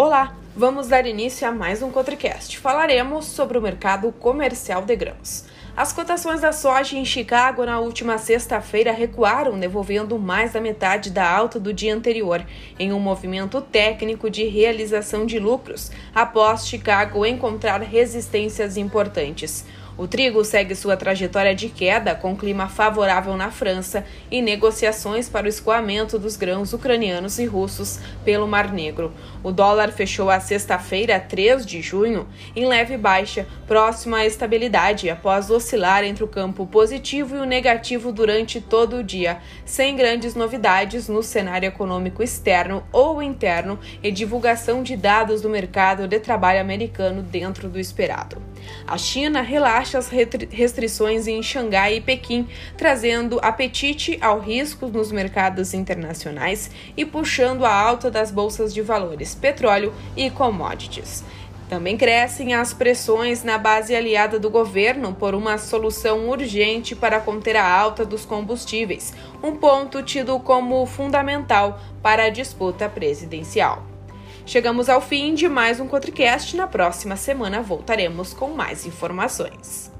Olá, vamos dar início a mais um Cotricast. Falaremos sobre o mercado comercial de grãos. As cotações da soja em Chicago na última sexta-feira recuaram, devolvendo mais da metade da alta do dia anterior, em um movimento técnico de realização de lucros, após Chicago encontrar resistências importantes. O trigo segue sua trajetória de queda, com clima favorável na França e negociações para o escoamento dos grãos ucranianos e russos pelo Mar Negro. O dólar fechou a sexta-feira, 3 de junho, em leve baixa, próximo à estabilidade, após oscilar entre o campo positivo e o negativo durante todo o dia, sem grandes novidades no cenário econômico externo ou interno e divulgação de dados do mercado de trabalho americano dentro do esperado. A China relaxa as restrições em Xangai e Pequim, trazendo apetite ao risco nos mercados internacionais e puxando a alta das bolsas de valores, petróleo e commodities. Também crescem as pressões na base aliada do governo por uma solução urgente para conter a alta dos combustíveis, um ponto tido como fundamental para a disputa presidencial. Chegamos ao fim de mais um Cotricast. Na próxima semana voltaremos com mais informações.